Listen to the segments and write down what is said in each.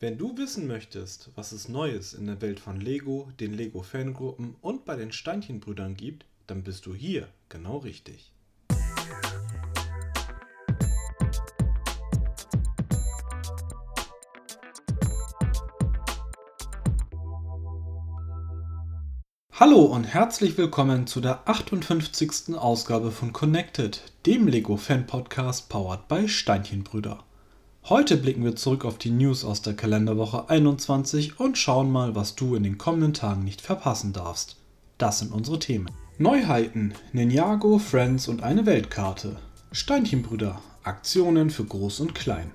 Wenn du wissen möchtest, was es Neues in der Welt von Lego, den Lego Fangruppen und bei den Steinchenbrüdern gibt, dann bist du hier genau richtig. Hallo und herzlich willkommen zu der 58. Ausgabe von Connected, dem Lego Fan Podcast powered by Steinchenbrüder. Heute blicken wir zurück auf die News aus der Kalenderwoche 21 und schauen mal, was du in den kommenden Tagen nicht verpassen darfst. Das sind unsere Themen. Neuheiten, Ninjago, Friends und eine Weltkarte. Steinchenbrüder, Aktionen für Groß und Klein.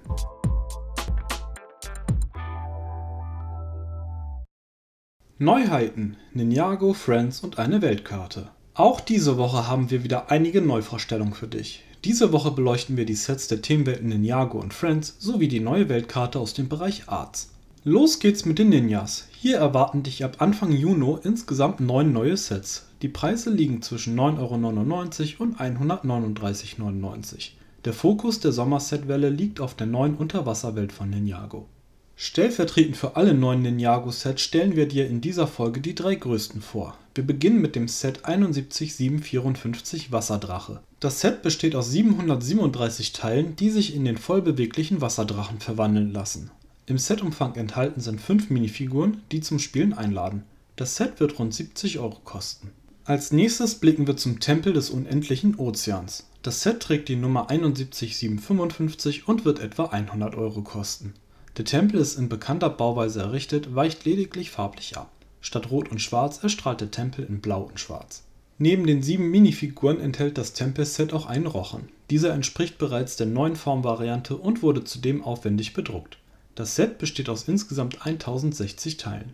Neuheiten, Ninjago, Friends und eine Weltkarte. Auch diese Woche haben wir wieder einige Neuvorstellungen für dich. Diese Woche beleuchten wir die Sets der Themenwelten Ninjago und Friends sowie die neue Weltkarte aus dem Bereich Arts. Los geht's mit den Ninjas. Hier erwarten dich ab Anfang Juni insgesamt neun neue Sets. Die Preise liegen zwischen 9,99€ und 139,99€. Der Fokus der Sommersetwelle liegt auf der neuen Unterwasserwelt von Ninjago. Stellvertretend für alle neuen Ninjago-Sets stellen wir dir in dieser Folge die drei größten vor. Wir beginnen mit dem Set 71754 Wasserdrache. Das Set besteht aus 737 Teilen, die sich in den vollbeweglichen Wasserdrachen verwandeln lassen. Im Setumfang enthalten sind 5 Minifiguren, die zum Spielen einladen. Das Set wird rund 70 Euro kosten. Als nächstes blicken wir zum Tempel des unendlichen Ozeans. Das Set trägt die Nummer 71755 und wird etwa 100 Euro kosten. Der Tempel ist in bekannter Bauweise errichtet, weicht lediglich farblich ab. Statt Rot und Schwarz erstrahlt der Tempel in Blau und Schwarz. Neben den sieben Minifiguren enthält das Tempelset auch einen Rochen. Dieser entspricht bereits der neuen Formvariante und wurde zudem aufwendig bedruckt. Das Set besteht aus insgesamt 1060 Teilen.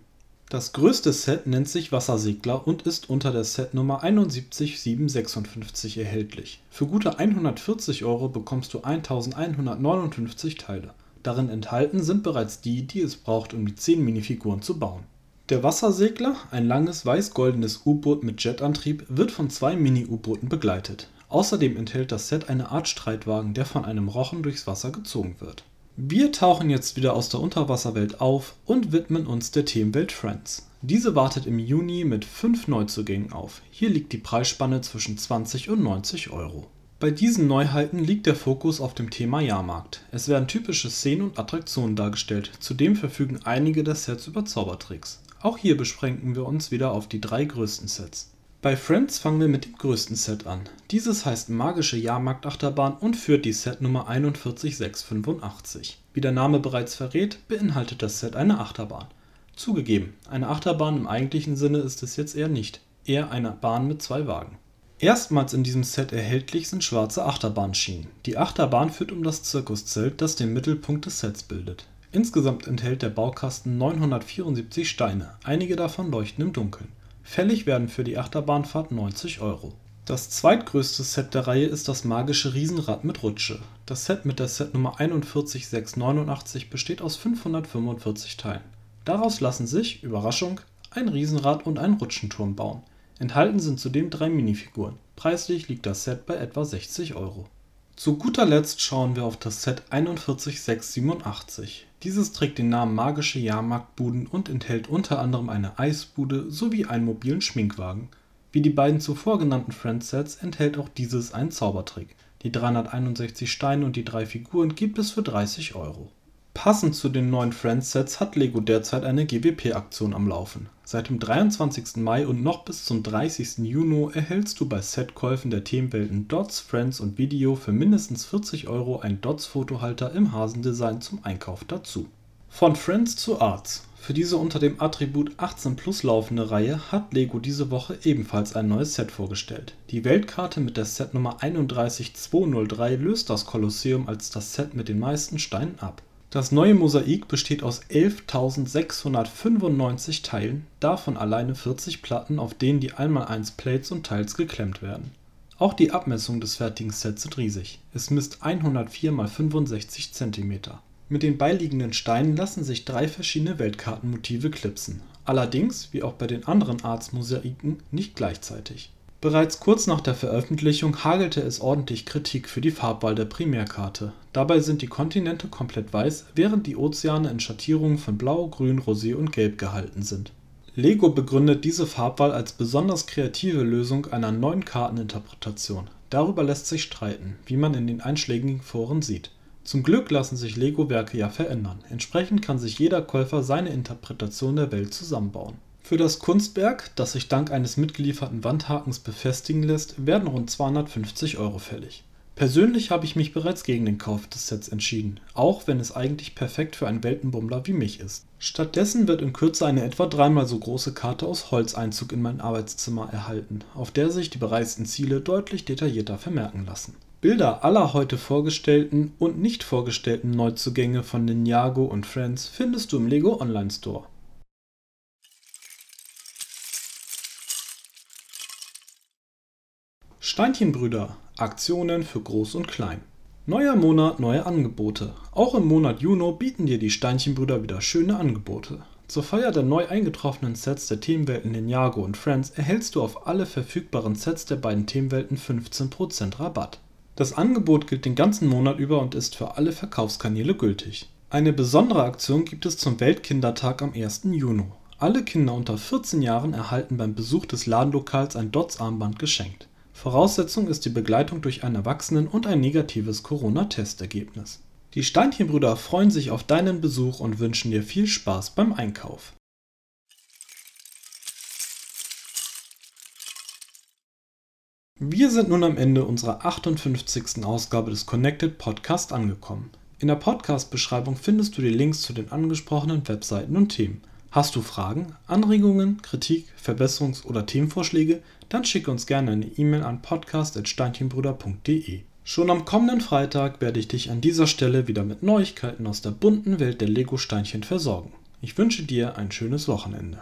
Das größte Set nennt sich Wassersegler und ist unter der Setnummer 71756 erhältlich. Für gute 140 Euro bekommst du 1159 Teile Darin enthalten sind bereits die, die es braucht, um die 10 Minifiguren zu bauen. Der Wassersegler, ein langes weiß-goldenes U-Boot mit Jetantrieb, wird von zwei Mini-U-Booten begleitet. Außerdem enthält das Set eine Art Streitwagen, der von einem Rochen durchs Wasser gezogen wird. Wir tauchen jetzt wieder aus der Unterwasserwelt auf und widmen uns der Themenwelt Friends. Diese wartet im Juni mit 5 Neuzugängen auf. Hier liegt die Preisspanne zwischen 20 und 90 Euro. Bei diesen Neuheiten liegt der Fokus auf dem Thema Jahrmarkt. Es werden typische Szenen und Attraktionen dargestellt, zudem verfügen einige der Sets über Zaubertricks. Auch hier beschränken wir uns wieder auf die drei größten Sets. Bei Friends fangen wir mit dem größten Set an. Dieses heißt Magische Jahrmarktachterbahn und führt die Setnummer 41685. Wie der Name bereits verrät, beinhaltet das Set eine Achterbahn. Zugegeben, eine Achterbahn im eigentlichen Sinne ist es jetzt eher nicht, eher eine Bahn mit zwei Wagen. Erstmals in diesem Set erhältlich sind schwarze Achterbahnschienen. Die Achterbahn führt um das Zirkuszelt, das den Mittelpunkt des Sets bildet. Insgesamt enthält der Baukasten 974 Steine, einige davon leuchten im Dunkeln. Fällig werden für die Achterbahnfahrt 90 Euro. Das zweitgrößte Set der Reihe ist das magische Riesenrad mit Rutsche. Das Set mit der Setnummer 41689 besteht aus 545 Teilen. Daraus lassen sich, Überraschung, ein Riesenrad und ein Rutschenturm bauen Enthalten sind zudem drei Minifiguren. Preislich liegt das Set bei etwa 60 Euro. Zu guter Letzt schauen wir auf das Set 41687. Dieses trägt den Namen Magische Jahrmarktbuden und enthält unter anderem eine Eisbude sowie einen mobilen Schminkwagen. Wie die beiden zuvor genannten Friends-Sets enthält auch dieses einen Zaubertrick. Die 361 Steine und die drei Figuren gibt es für 30 Euro Passend zu den neuen Friends-Sets hat Lego derzeit eine GWP-Aktion am Laufen. Seit dem 23. Mai und noch bis zum 30. Juni erhältst du bei Setkäufen der Themenwelten Dots, Friends und Video für mindestens 40 Euro einen Dots-Fotohalter im Hasendesign zum Einkauf dazu. Von Friends zu Arts. Für diese unter dem Attribut 18 Plus laufende Reihe hat Lego diese Woche ebenfalls ein neues Set vorgestellt. Die Weltkarte mit der Setnummer 31203 löst das Kolosseum als das Set mit den meisten Steinen ab das neue Mosaik besteht aus 11.695 Teilen, davon alleine 40 Platten, auf denen die 1x1 Plates und Tiles geklemmt werden. Auch die Abmessungen des fertigen Sets sind riesig, es misst 104 x 65 cm. Mit den beiliegenden Steinen lassen sich drei verschiedene Weltkartenmotive klipsen, allerdings, wie auch bei den anderen Arts-Mosaiken, nicht gleichzeitig Bereits kurz nach der Veröffentlichung hagelte es ordentlich Kritik für die Farbwahl der Primärkarte. Dabei sind die Kontinente komplett weiß, während die Ozeane in Schattierungen von Blau, Grün, Rosé und Gelb gehalten sind. Lego begründet diese Farbwahl als besonders kreative Lösung einer neuen Karteninterpretation. Darüber lässt sich streiten, wie man in den einschlägigen Foren sieht. Zum Glück lassen sich Lego-Werke ja verändern. Entsprechend kann sich jeder Käufer seine Interpretation der Welt zusammenbauen. Für das Kunstwerk, das sich dank eines mitgelieferten Wandhakens befestigen lässt, werden rund 250 Euro fällig. Persönlich habe ich mich bereits gegen den Kauf des Sets entschieden, auch wenn es eigentlich perfekt für einen Weltenbummler wie mich ist. Stattdessen wird in Kürze eine etwa dreimal so große Karte aus Holz Einzug in mein Arbeitszimmer erhalten, auf der sich die bereisten Ziele deutlich detaillierter vermerken lassen. Bilder aller heute vorgestellten und nicht vorgestellten Neuzugänge von Ninjago und Friends findest du im Lego Online Store. Steinchenbrüder Aktionen für Groß und Klein. Neuer Monat, neue Angebote. Auch im Monat Juni bieten dir die Steinchenbrüder wieder schöne Angebote. Zur Feier der neu eingetroffenen Sets der Themenwelten Ninjago und Friends erhältst du auf alle verfügbaren Sets der beiden Themenwelten 15% Rabatt. Das Angebot gilt den ganzen Monat über und ist für alle Verkaufskanäle gültig. Eine besondere Aktion gibt es zum Weltkindertag am 1. Juni. Alle Kinder unter 14 Jahren erhalten beim Besuch des Ladenlokals ein Dots-Armband geschenkt. Voraussetzung ist die Begleitung durch einen Erwachsenen und ein negatives Corona-Testergebnis. Die Steinchenbrüder freuen sich auf deinen Besuch und wünschen dir viel Spaß beim Einkauf. Wir sind nun am Ende unserer 58. Ausgabe des Connected Podcast angekommen. In der Podcast-Beschreibung findest du die Links zu den angesprochenen Webseiten und Themen. Hast du Fragen, Anregungen, Kritik, Verbesserungs- oder Themenvorschläge? Dann schicke uns gerne eine E-Mail an podcast.steinchenbrüder.de. Schon am kommenden Freitag werde ich dich an dieser Stelle wieder mit Neuigkeiten aus der bunten Welt der Lego-Steinchen versorgen. Ich wünsche dir ein schönes Wochenende.